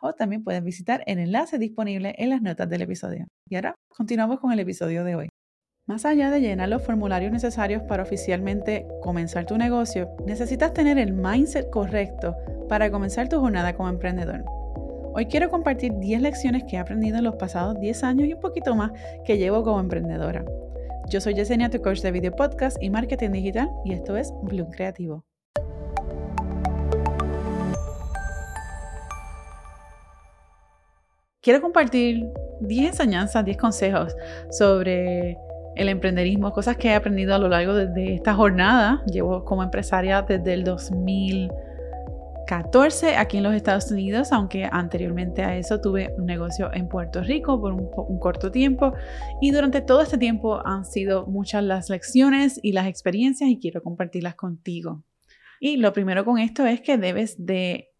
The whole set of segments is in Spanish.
o también puedes visitar el enlace disponible en las notas del episodio. Y ahora continuamos con el episodio de hoy. Más allá de llenar los formularios necesarios para oficialmente comenzar tu negocio, necesitas tener el mindset correcto para comenzar tu jornada como emprendedor. Hoy quiero compartir 10 lecciones que he aprendido en los pasados 10 años y un poquito más que llevo como emprendedora. Yo soy Yesenia, tu coach de video podcast y marketing digital, y esto es Bloom Creativo. Quiero compartir 10 enseñanzas, 10 consejos sobre el emprenderismo, cosas que he aprendido a lo largo de, esta jornada. Llevo como empresaria desde el 2014 aquí en los Estados Unidos, aunque anteriormente a eso tuve un negocio en Puerto Rico por un, un corto tiempo. Y durante todo este tiempo han sido muchas las lecciones y las experiencias y quiero compartirlas contigo. Y lo primero con esto es que debes de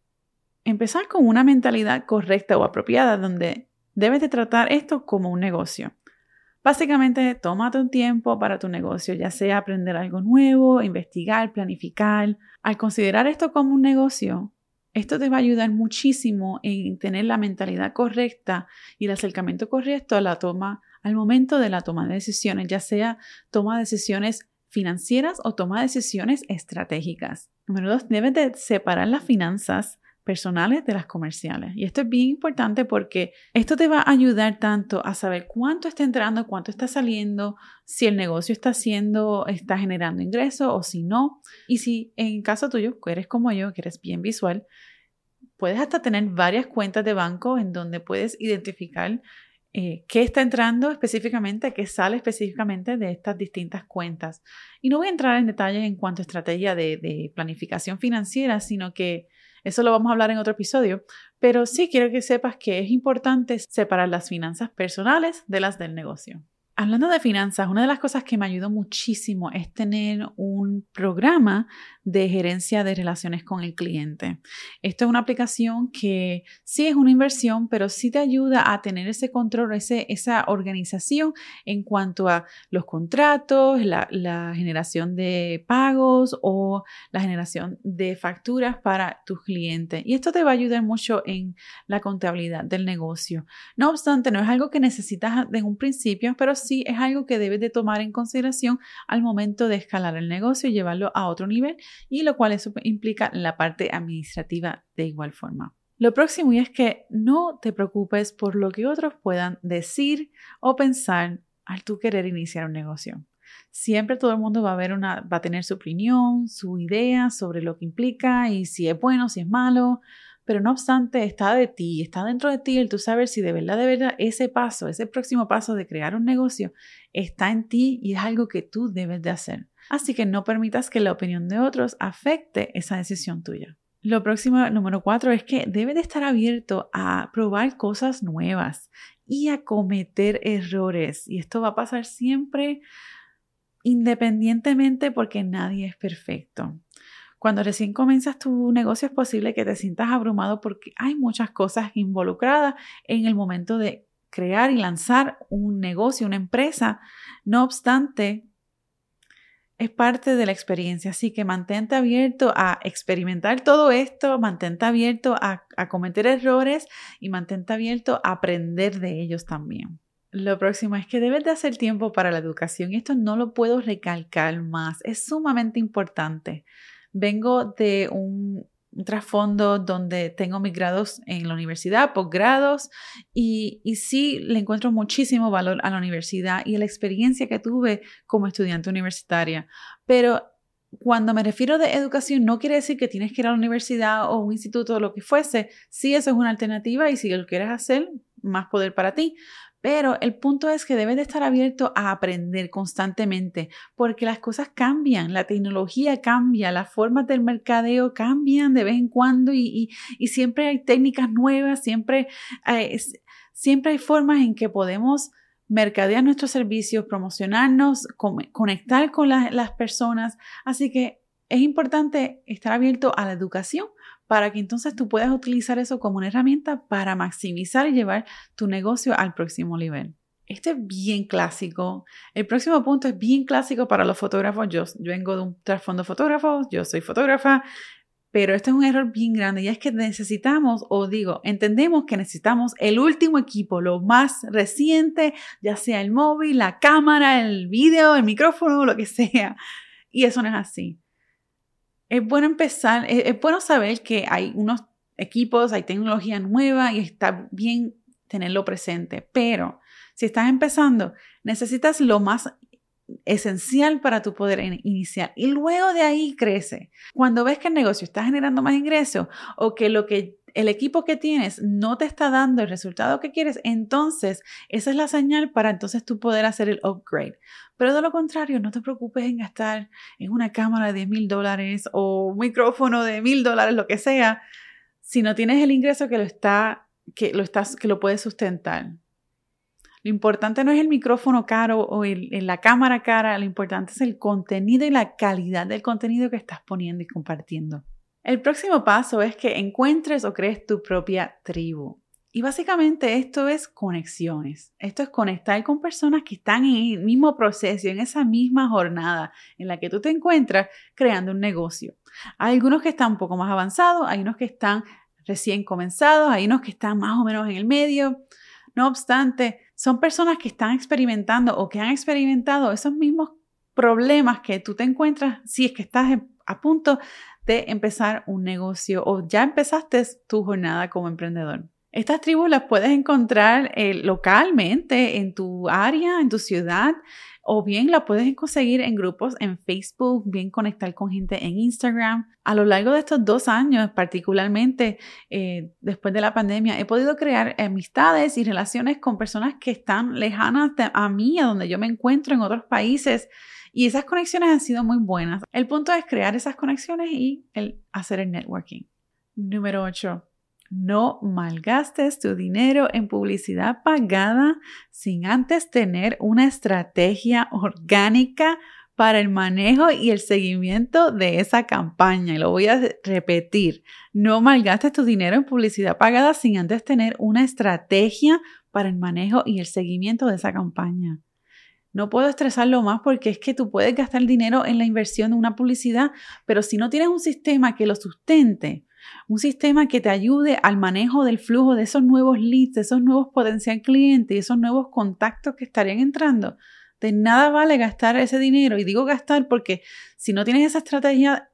empezar con una mentalidad correcta o apropiada donde debes de tratar esto como un negocio. Básicamente, tómate un tiempo para tu negocio, ya sea aprender algo nuevo, investigar, planificar. Al considerar esto como un negocio, esto te va a ayudar muchísimo en tener la mentalidad correcta y el acercamiento correcto a la toma, al momento de la toma de decisiones, ya sea toma de decisiones financieras o toma de decisiones estratégicas. Número dos, debes de separar las finanzas personales de las comerciales. Y esto es bien importante porque esto te va a ayudar tanto a saber cuánto está entrando, cuánto está saliendo, si el negocio está haciendo, está generando ingresos o si no. Y si en caso tuyo, que eres como yo, que eres bien visual, puedes hasta tener varias cuentas de banco en donde puedes identificar eh, qué está entrando específicamente, qué sale específicamente de estas distintas cuentas. Y no voy a entrar en detalles en cuanto a estrategia de planificación financiera, sino que eso lo vamos a hablar en otro episodio, pero sí quiero que sepas que es importante separar las finanzas personales de las del negocio. Hablando de finanzas, una de las cosas que me ayudó muchísimo es tener un programa de gerencia de relaciones con el cliente. Esto es una aplicación que sí es una inversión, pero sí te ayuda a tener ese control, ese, esa organización en cuanto a los contratos, la, generación de pagos o la generación de facturas para tus clientes. Y esto te va a ayudar mucho en la contabilidad del negocio. No obstante, no es algo que necesitas desde un principio, pero sí es algo que debes de tomar en consideración al momento de escalar el negocio y llevarlo a otro nivel y lo cual eso implica la parte administrativa de igual forma. Lo próximo es que no te preocupes por lo que otros puedan decir o pensar al tú querer iniciar un negocio. Siempre todo el mundo va a, va a tener su opinión, su idea sobre lo que implica y si es bueno, si es malo, pero no obstante está de ti, está dentro de ti el tú saber si de verdad, de verdad ese paso, ese próximo paso de crear un negocio está en ti y es algo que tú debes de hacer. Así que no permitas que la opinión de otros afecte esa decisión tuya. Lo próximo, número cuatro, es que debes de estar abierto a probar cosas nuevas y a cometer errores. Y esto va a pasar siempre independientemente porque nadie es perfecto. Cuando recién comienzas tu negocio es posible que te sientas abrumado porque hay muchas cosas involucradas en el momento de crear y lanzar un negocio, una empresa. No obstante, es parte de la experiencia, así que mantente abierto a experimentar todo esto, mantente abierto a, cometer errores y mantente abierto a aprender de ellos también. Lo próximo es que debes de hacer tiempo para la educación y esto no lo puedo recalcar más, es sumamente importante. Vengo de un, trasfondo donde tengo mis grados en la universidad, posgrados, y, y sí le encuentro muchísimo valor a la universidad y a la experiencia que tuve como estudiante universitaria. Pero cuando me refiero de educación, no quiere decir que tienes que ir a la universidad o un instituto o lo que fuese. Sí, eso es una alternativa y si lo quieres hacer, más poder para ti. Pero el punto es que debes de estar abierto a aprender constantemente porque las cosas cambian, la tecnología cambia, las formas del mercadeo cambian de vez en cuando y, siempre hay técnicas nuevas, siempre siempre hay formas en que podemos mercadear nuestros servicios, promocionarnos, conectar con las personas. Así que es importante estar abierto a la educación para que entonces tú puedas utilizar eso como una herramienta para maximizar y llevar tu negocio al próximo nivel. Este es bien clásico. El próximo punto es bien clásico para los fotógrafos. Yo, yo vengo de un trasfondo fotógrafo, yo soy fotógrafa, pero este es un error bien grande y es que necesitamos, o digo, entendemos que necesitamos el último equipo, lo más reciente, ya sea el móvil, la cámara, el video, el micrófono, lo que sea. Y eso no es así. Es bueno empezar, es, bueno saber que hay unos equipos, hay tecnología nueva y está bien tenerlo presente, pero si estás empezando, necesitas lo más esencial para tu poder iniciar y luego de ahí crece. Cuando ves que el negocio está generando más ingresos o que lo que el equipo que tienes no te está dando el resultado que quieres, entonces esa es la señal para entonces tú poder hacer el upgrade. Pero de lo contrario, no te preocupes en gastar en una cámara de 10 mil dólares o un micrófono de mil dólares, lo que sea, si no tienes el ingreso que lo está, que lo estás, que lo puedes sustentar. Lo importante no es el micrófono caro o la cámara cara, lo importante es el contenido y la calidad del contenido que estás poniendo y compartiendo. El próximo paso es que encuentres o crees tu propia tribu. Y básicamente esto es conexiones. Esto es conectar con personas que están en el mismo proceso, en esa misma jornada en la que tú te encuentras creando un negocio. Hay algunos que están un poco más avanzados, hay unos que están recién comenzados, hay unos que están más o menos en el medio. No obstante, son personas que están experimentando o que han experimentado esos mismos problemas que tú te encuentras si es que estás a punto de empezar un negocio o ya empezaste tu jornada como emprendedor. Estas tribus las puedes encontrar eh, localmente en tu área, en tu ciudad, o bien la puedes conseguir en grupos en Facebook, bien conectar con gente en Instagram. A lo largo de estos dos años, particularmente eh, después de la pandemia, he podido crear amistades y relaciones con personas que están lejanas a mí, a donde yo me encuentro en otros países y esas conexiones han sido muy buenas. El punto es crear esas conexiones y hacer el networking. Número 8. No malgastes tu dinero en publicidad pagada sin antes tener una estrategia orgánica para el manejo y el seguimiento de esa campaña. Y lo voy a repetir. No malgastes tu dinero en publicidad pagada sin antes tener una estrategia para el manejo y el seguimiento de esa campaña. No puedo estresarlo más porque es que tú puedes gastar dinero en la inversión de una publicidad, pero si no tienes un sistema que lo sustente, un sistema que te ayude al manejo del flujo de esos nuevos leads, de esos nuevos potencial clientes y esos nuevos contactos que estarían entrando, de nada vale gastar ese dinero. Y digo gastar porque si no tienes esa estrategia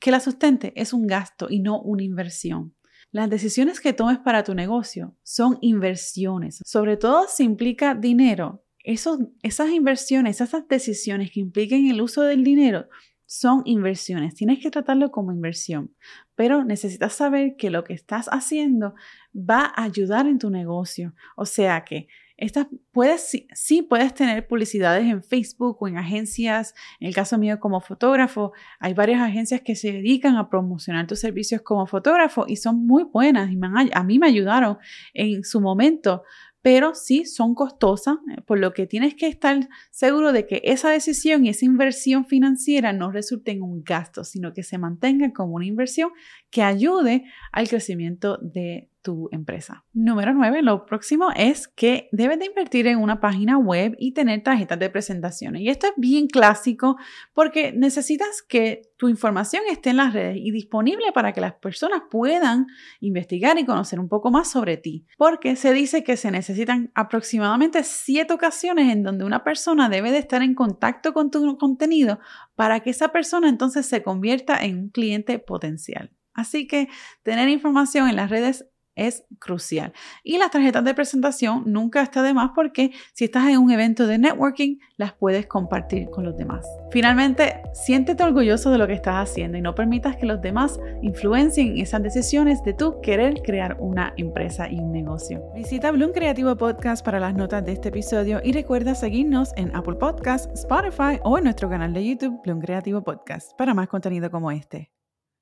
que la sustente, es un gasto y no una inversión. Las decisiones que tomes para tu negocio son inversiones, sobre todo si implica dinero esas inversiones, esas decisiones que impliquen el uso del dinero, son inversiones. Tienes que tratarlo como inversión, pero necesitas saber que lo que estás haciendo va a ayudar en tu negocio. O sea que estas puedes, sí, puedes tener publicidades en Facebook o en agencias. En el caso mío como fotógrafo, hay varias agencias que se dedican a promocionar tus servicios como fotógrafo y son muy buenas y a mí me ayudaron en su momento pero sí son costosas, eh, por lo que tienes que estar seguro de que esa decisión y esa inversión financiera no resulte en un gasto, sino que se mantenga como una inversión que ayude al crecimiento de tu empresa. Número 9, lo próximo es que debes de invertir en una página web y tener tarjetas de presentaciones. Y esto es bien clásico porque necesitas que tu información esté en las redes y disponible para que las personas puedan investigar y conocer un poco más sobre ti. Porque se dice que se necesitan aproximadamente siete ocasiones en donde una persona debe de estar en contacto con tu contenido para que esa persona entonces se convierta en un cliente potencial. Así que tener información en las redes es crucial. Y las tarjetas de presentación nunca está de más porque si estás en un evento de networking, las puedes compartir con los demás. Finalmente, siéntete orgulloso de lo que estás haciendo y no permitas que los demás influencien esas decisiones de tu querer crear una empresa y un negocio. Visita Bloom Creativo Podcast para las notas de este episodio y recuerda seguirnos en Apple Podcasts, Spotify o en nuestro canal de YouTube Bloom Creativo Podcast para más contenido como este.